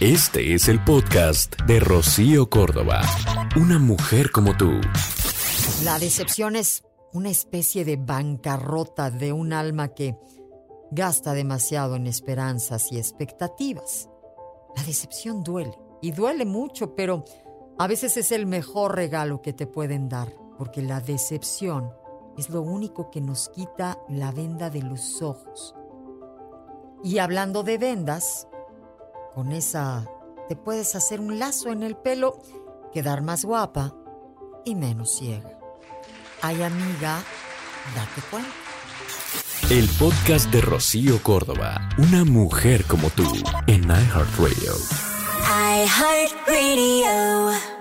Este es el podcast de Rocío Córdoba. Una mujer como tú. La decepción es una especie de bancarrota de un alma que gasta demasiado en esperanzas y expectativas. La decepción duele y duele mucho, pero a veces es el mejor regalo que te pueden dar, porque la decepción es lo único que nos quita la venda de los ojos. Y hablando de vendas, con esa te puedes hacer un lazo en el pelo, quedar más guapa y menos ciega. Ay amiga, date cuenta. El podcast de Rocío Córdoba, una mujer como tú, en iHeartRadio. iHeartRadio.